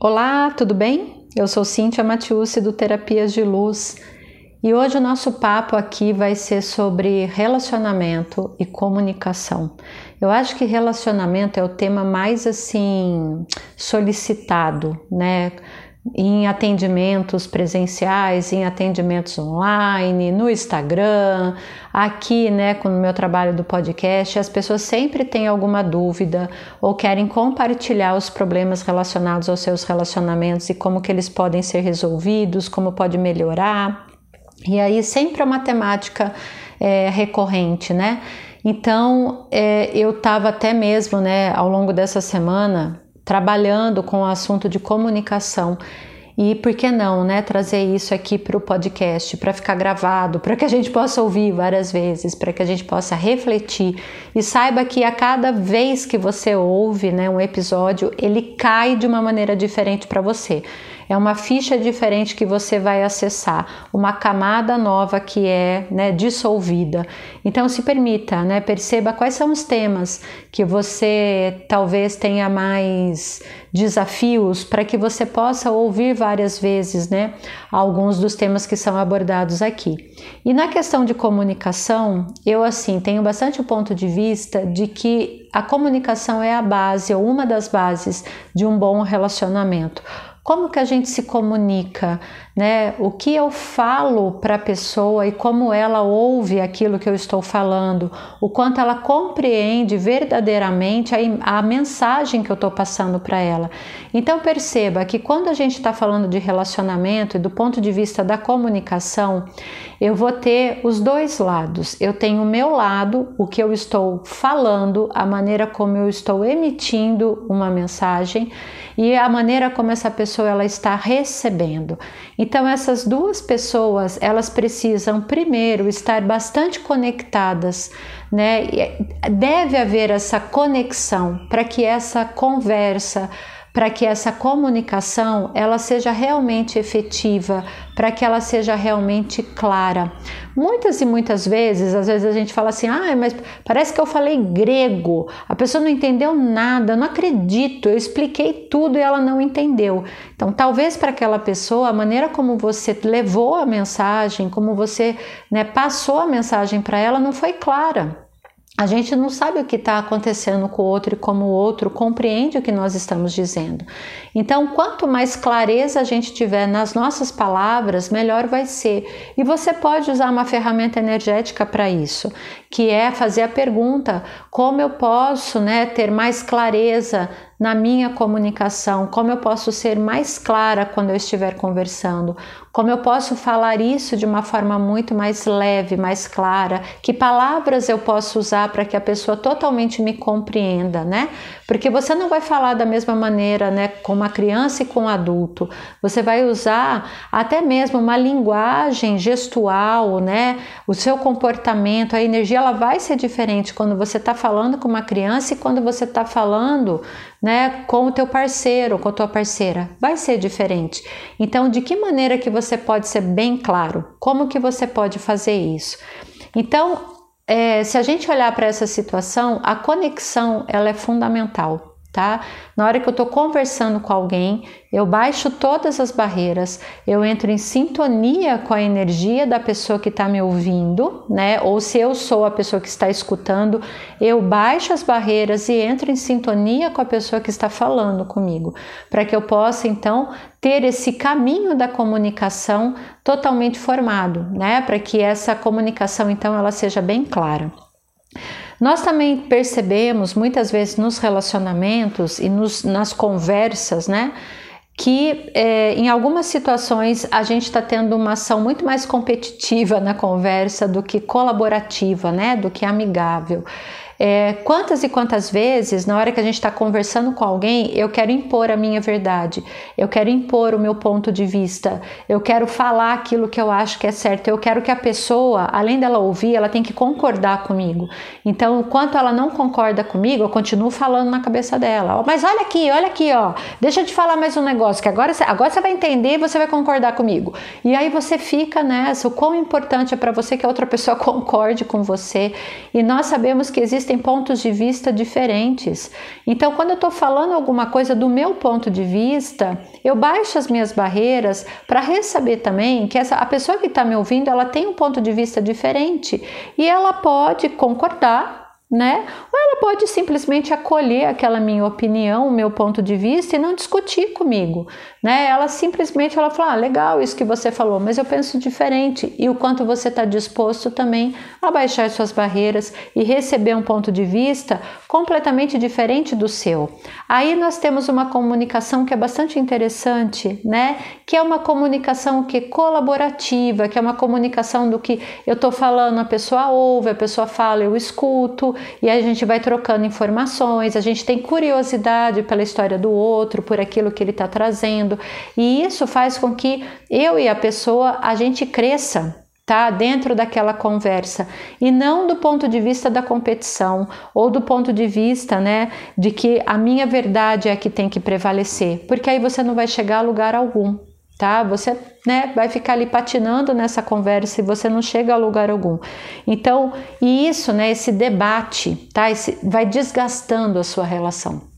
Olá, tudo bem? Eu sou Cíntia Matiusi do Terapias de Luz e hoje o nosso papo aqui vai ser sobre relacionamento e comunicação. Eu acho que relacionamento é o tema mais assim solicitado, né? Em atendimentos presenciais, em atendimentos online, no Instagram, aqui, né, com o meu trabalho do podcast, as pessoas sempre têm alguma dúvida ou querem compartilhar os problemas relacionados aos seus relacionamentos e como que eles podem ser resolvidos, como pode melhorar. E aí sempre é uma temática é, recorrente, né? Então, é, eu estava até mesmo, né, ao longo dessa semana, trabalhando com o assunto de comunicação. E por que não, né, trazer isso aqui para o podcast, para ficar gravado, para que a gente possa ouvir várias vezes, para que a gente possa refletir e saiba que a cada vez que você ouve, né, um episódio, ele cai de uma maneira diferente para você. É uma ficha diferente que você vai acessar, uma camada nova que é né, dissolvida. Então se permita, né, perceba quais são os temas que você talvez tenha mais desafios para que você possa ouvir várias vezes, né, alguns dos temas que são abordados aqui. E na questão de comunicação, eu assim tenho bastante o ponto de vista de que a comunicação é a base ou uma das bases de um bom relacionamento como que a gente se comunica, né? O que eu falo para a pessoa e como ela ouve aquilo que eu estou falando, o quanto ela compreende verdadeiramente a, a mensagem que eu estou passando para ela. Então perceba que quando a gente está falando de relacionamento e do ponto de vista da comunicação, eu vou ter os dois lados. Eu tenho o meu lado, o que eu estou falando, a maneira como eu estou emitindo uma mensagem e a maneira como essa pessoa ela está recebendo. Então essas duas pessoas, elas precisam primeiro estar bastante conectadas, né? Deve haver essa conexão para que essa conversa para que essa comunicação ela seja realmente efetiva, para que ela seja realmente clara. Muitas e muitas vezes, às vezes a gente fala assim: "Ah, mas parece que eu falei grego. A pessoa não entendeu nada, não acredito. Eu expliquei tudo e ela não entendeu". Então, talvez para aquela pessoa a maneira como você levou a mensagem, como você, né, passou a mensagem para ela não foi clara. A gente não sabe o que está acontecendo com o outro e como o outro compreende o que nós estamos dizendo. Então, quanto mais clareza a gente tiver nas nossas palavras, melhor vai ser. E você pode usar uma ferramenta energética para isso, que é fazer a pergunta: como eu posso né, ter mais clareza na minha comunicação, como eu posso ser mais clara quando eu estiver conversando, como eu posso falar isso de uma forma muito mais leve, mais clara, que palavras eu posso usar para que a pessoa totalmente me compreenda, né? Porque você não vai falar da mesma maneira, né, com uma criança e com um adulto. Você vai usar até mesmo uma linguagem gestual, né? O seu comportamento, a energia, ela vai ser diferente quando você está falando com uma criança e quando você está falando com o teu parceiro, com a tua parceira, vai ser diferente. Então, de que maneira que você pode ser bem claro? Como que você pode fazer isso? Então, é, se a gente olhar para essa situação, a conexão ela é fundamental tá? Na hora que eu estou conversando com alguém, eu baixo todas as barreiras, eu entro em sintonia com a energia da pessoa que está me ouvindo, né? Ou se eu sou a pessoa que está escutando, eu baixo as barreiras e entro em sintonia com a pessoa que está falando comigo, para que eu possa então ter esse caminho da comunicação totalmente formado, né? Para que essa comunicação então ela seja bem clara. Nós também percebemos muitas vezes nos relacionamentos e nos, nas conversas, né? Que é, em algumas situações a gente está tendo uma ação muito mais competitiva na conversa do que colaborativa, né? Do que amigável. É, quantas e quantas vezes, na hora que a gente está conversando com alguém, eu quero impor a minha verdade, eu quero impor o meu ponto de vista, eu quero falar aquilo que eu acho que é certo, eu quero que a pessoa, além dela ouvir, ela tem que concordar comigo. Então, enquanto ela não concorda comigo, eu continuo falando na cabeça dela. Mas olha aqui, olha aqui, ó, deixa eu te falar mais um negócio, que agora, agora você vai entender e você vai concordar comigo. E aí você fica nessa, o quão importante é para você que a outra pessoa concorde com você. E nós sabemos que existe existem pontos de vista diferentes. Então, quando eu estou falando alguma coisa do meu ponto de vista, eu baixo as minhas barreiras para receber também que essa, a pessoa que está me ouvindo ela tem um ponto de vista diferente e ela pode concordar né? Ou ela pode simplesmente acolher aquela minha opinião, o meu ponto de vista e não discutir comigo, né? Ela simplesmente ela fala, ah, legal isso que você falou, mas eu penso diferente e o quanto você está disposto também a baixar suas barreiras e receber um ponto de vista completamente diferente do seu. Aí nós temos uma comunicação que é bastante interessante, né? Que é uma comunicação que é colaborativa, que é uma comunicação do que eu estou falando, a pessoa ouve, a pessoa fala, eu escuto e a gente vai trocando informações, a gente tem curiosidade pela história do outro, por aquilo que ele está trazendo, e isso faz com que eu e a pessoa a gente cresça tá? Dentro daquela conversa. E não do ponto de vista da competição ou do ponto de vista, né, de que a minha verdade é a que tem que prevalecer, porque aí você não vai chegar a lugar algum tá? Você né, vai ficar ali patinando nessa conversa e você não chega a lugar algum. Então, e isso, né, esse debate, tá? Esse, vai desgastando a sua relação.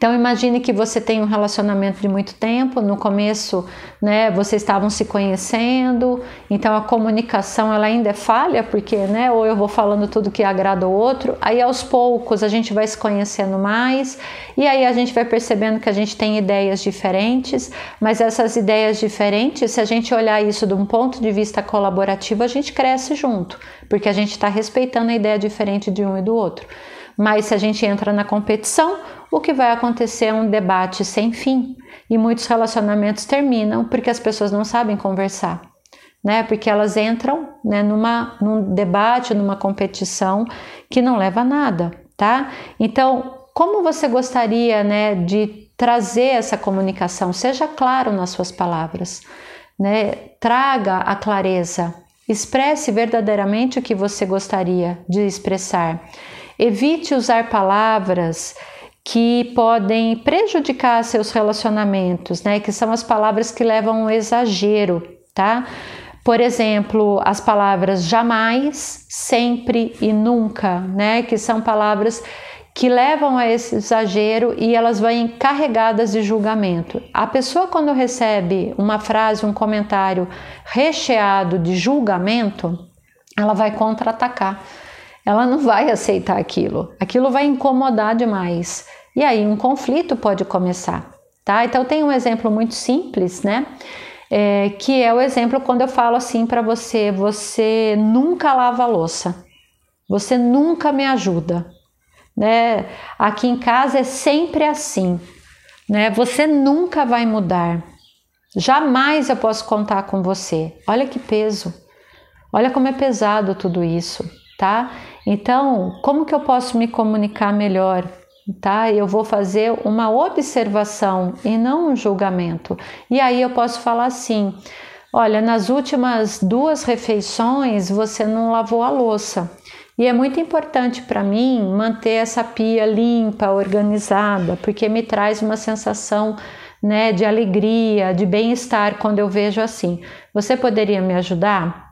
Então imagine que você tem um relacionamento de muito tempo, no começo, né, vocês estavam se conhecendo, então a comunicação ela ainda é falha, porque, né, ou eu vou falando tudo que agrada o outro, aí aos poucos a gente vai se conhecendo mais, e aí a gente vai percebendo que a gente tem ideias diferentes, mas essas ideias diferentes, se a gente olhar isso de um ponto de vista colaborativo, a gente cresce junto, porque a gente está respeitando a ideia diferente de um e do outro. Mas se a gente entra na competição, o que vai acontecer é um debate sem fim e muitos relacionamentos terminam porque as pessoas não sabem conversar, né? Porque elas entram né, numa, num debate, numa competição que não leva a nada, tá? Então, como você gostaria, né, de trazer essa comunicação? Seja claro nas suas palavras, né? Traga a clareza, expresse verdadeiramente o que você gostaria de expressar. Evite usar palavras que podem prejudicar seus relacionamentos, né? Que são as palavras que levam ao exagero, tá? Por exemplo, as palavras jamais, sempre e nunca, né? Que são palavras que levam a esse exagero e elas vêm carregadas de julgamento. A pessoa, quando recebe uma frase, um comentário recheado de julgamento, ela vai contra-atacar ela não vai aceitar aquilo. Aquilo vai incomodar demais. E aí um conflito pode começar, tá? Então tem um exemplo muito simples, né? É, que é o exemplo quando eu falo assim para você: você nunca lava a louça, você nunca me ajuda, né? Aqui em casa é sempre assim, né? Você nunca vai mudar, jamais eu posso contar com você. Olha que peso, olha como é pesado tudo isso, tá? Então, como que eu posso me comunicar melhor? Tá? Eu vou fazer uma observação e não um julgamento. E aí eu posso falar assim: olha, nas últimas duas refeições você não lavou a louça. E é muito importante para mim manter essa pia limpa, organizada, porque me traz uma sensação né, de alegria, de bem-estar quando eu vejo assim. Você poderia me ajudar?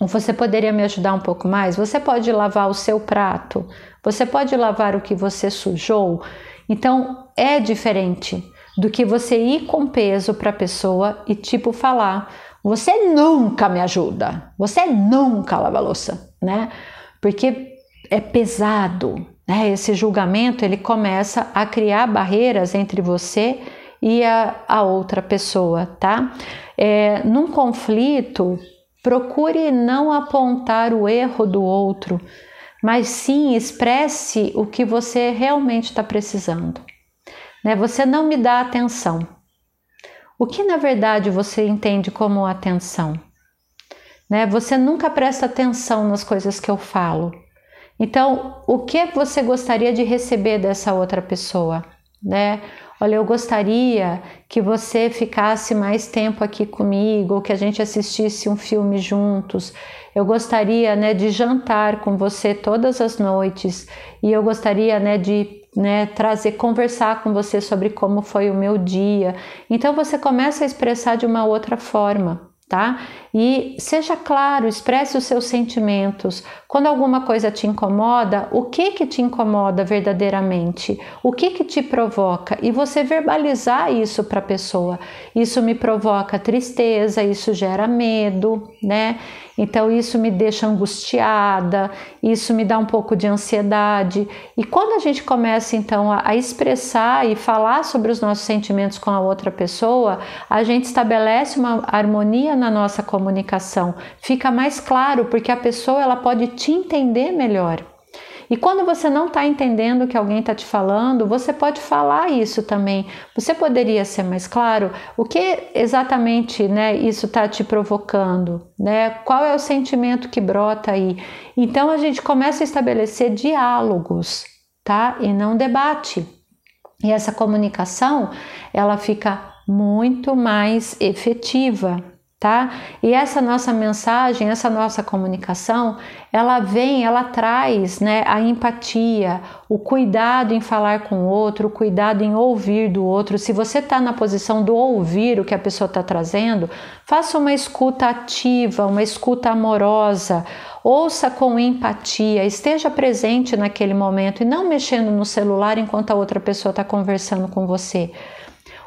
Você poderia me ajudar um pouco mais? Você pode lavar o seu prato? Você pode lavar o que você sujou? Então é diferente do que você ir com peso para a pessoa e tipo falar: você nunca me ajuda, você nunca lava a louça, né? Porque é pesado, né? Esse julgamento ele começa a criar barreiras entre você e a, a outra pessoa, tá? É, num conflito, Procure não apontar o erro do outro, mas sim expresse o que você realmente está precisando. Né? Você não me dá atenção. O que na verdade você entende como atenção? Né? Você nunca presta atenção nas coisas que eu falo. Então, o que você gostaria de receber dessa outra pessoa? Né? Olha, eu gostaria que você ficasse mais tempo aqui comigo, que a gente assistisse um filme juntos. Eu gostaria, né, de jantar com você todas as noites e eu gostaria, né, de né, trazer, conversar com você sobre como foi o meu dia. Então você começa a expressar de uma outra forma, tá? E seja claro, expresse os seus sentimentos. Quando alguma coisa te incomoda, o que que te incomoda verdadeiramente? O que que te provoca? E você verbalizar isso para a pessoa. Isso me provoca tristeza, isso gera medo, né? Então isso me deixa angustiada, isso me dá um pouco de ansiedade. E quando a gente começa então a, expressar e falar sobre os nossos sentimentos com a outra pessoa, a gente estabelece uma harmonia na nossa comunicação. Fica mais claro porque a pessoa ela pode te entender melhor. E quando você não está entendendo o que alguém está te falando, você pode falar isso também. Você poderia ser mais claro? O que exatamente né, isso está te provocando? Né? Qual é o sentimento que brota aí? Então a gente começa a estabelecer diálogos, tá? E não debate. E essa comunicação ela fica muito mais efetiva tá? E essa nossa mensagem, essa nossa comunicação, ela vem, ela traz, né, a empatia, o cuidado em falar com o outro, o cuidado em ouvir do outro. Se você está na posição do ouvir o que a pessoa está trazendo, faça uma escuta ativa, uma escuta amorosa. Ouça com empatia, esteja presente naquele momento e não mexendo no celular enquanto a outra pessoa está conversando com você.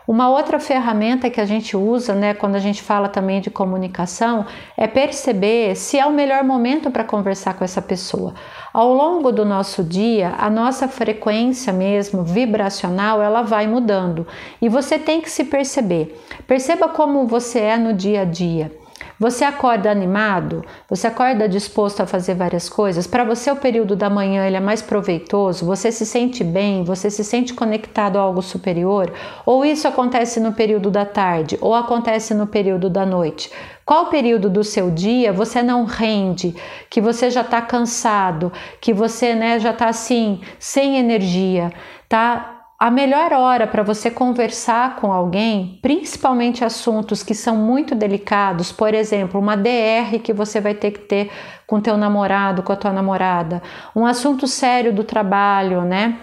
Uma outra ferramenta que a gente usa, né, quando a gente fala também de comunicação, é perceber se é o melhor momento para conversar com essa pessoa. Ao longo do nosso dia, a nossa frequência mesmo vibracional, ela vai mudando e você tem que se perceber. Perceba como você é no dia a dia. Você acorda animado? Você acorda disposto a fazer várias coisas? Para você o período da manhã ele é mais proveitoso? Você se sente bem? Você se sente conectado a algo superior? Ou isso acontece no período da tarde? Ou acontece no período da noite? Qual período do seu dia você não rende, que você já está cansado, que você né, já está assim, sem energia, tá? A melhor hora para você conversar com alguém, principalmente assuntos que são muito delicados, por exemplo, uma DR que você vai ter que ter com teu namorado, com a tua namorada, um assunto sério do trabalho, né?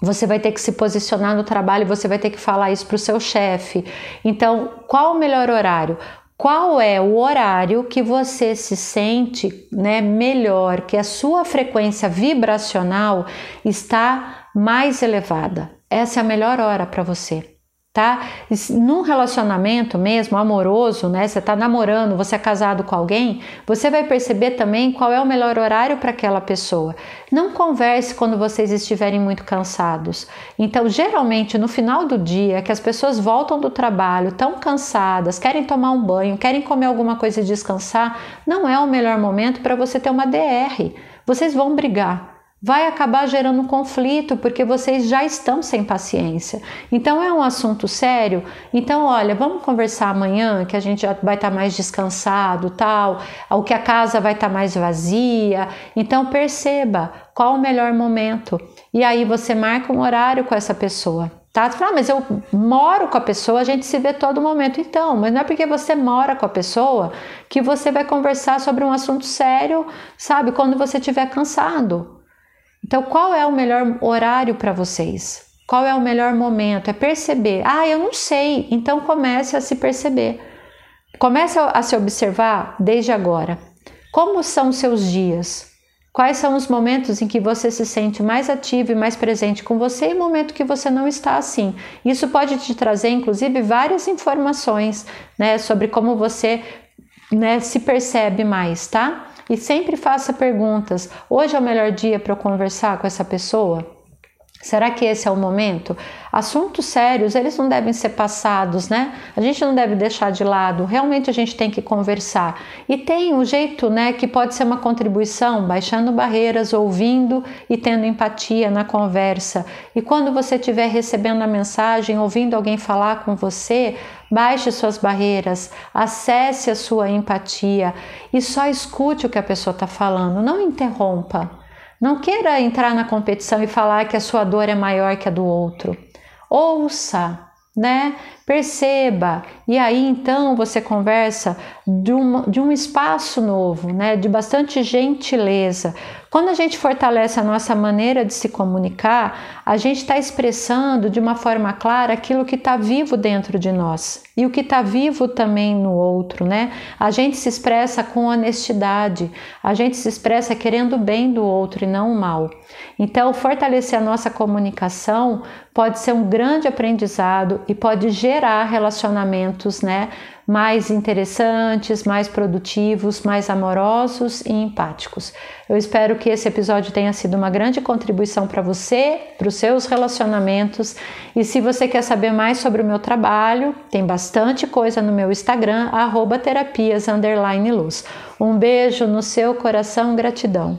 Você vai ter que se posicionar no trabalho, você vai ter que falar isso para o seu chefe. Então, qual o melhor horário? Qual é o horário que você se sente né, melhor, que a sua frequência vibracional está mais elevada? Essa é a melhor hora para você, tá? Num relacionamento mesmo amoroso, né? Você tá namorando, você é casado com alguém, você vai perceber também qual é o melhor horário para aquela pessoa. Não converse quando vocês estiverem muito cansados. Então, geralmente no final do dia, que as pessoas voltam do trabalho tão cansadas, querem tomar um banho, querem comer alguma coisa e descansar, não é o melhor momento para você ter uma DR. Vocês vão brigar vai acabar gerando conflito porque vocês já estão sem paciência. Então é um assunto sério. Então, olha, vamos conversar amanhã que a gente já vai estar mais descansado, tal, o que a casa vai estar mais vazia. Então perceba qual o melhor momento. E aí você marca um horário com essa pessoa. Tá? Fala, ah, mas eu moro com a pessoa, a gente se vê todo momento. Então, mas não é porque você mora com a pessoa que você vai conversar sobre um assunto sério, sabe? Quando você estiver cansado. Então, qual é o melhor horário para vocês? Qual é o melhor momento? É perceber. Ah, eu não sei. Então comece a se perceber. Comece a se observar desde agora. Como são seus dias? Quais são os momentos em que você se sente mais ativo e mais presente com você e momento que você não está assim? Isso pode te trazer, inclusive, várias informações né, sobre como você né, se percebe mais, tá? E sempre faça perguntas. Hoje é o melhor dia para eu conversar com essa pessoa? Será que esse é o momento? Assuntos sérios, eles não devem ser passados, né? A gente não deve deixar de lado. Realmente a gente tem que conversar. E tem um jeito, né, que pode ser uma contribuição, baixando barreiras, ouvindo e tendo empatia na conversa. E quando você estiver recebendo a mensagem, ouvindo alguém falar com você, baixe suas barreiras, acesse a sua empatia e só escute o que a pessoa está falando, não interrompa. Não queira entrar na competição e falar que a sua dor é maior que a do outro. Ouça, né? Perceba. E aí então você conversa de um, de um espaço novo, né? De bastante gentileza. Quando a gente fortalece a nossa maneira de se comunicar, a gente está expressando de uma forma clara aquilo que está vivo dentro de nós e o que está vivo também no outro, né? A gente se expressa com honestidade, a gente se expressa querendo o bem do outro e não o mal. Então, fortalecer a nossa comunicação pode ser um grande aprendizado e pode gerar relacionamentos, né? Mais interessantes, mais produtivos, mais amorosos e empáticos. Eu espero que esse episódio tenha sido uma grande contribuição para você, para os seus relacionamentos. E se você quer saber mais sobre o meu trabalho, tem bastante coisa no meu Instagram, terapias_luz. Um beijo no seu coração, gratidão.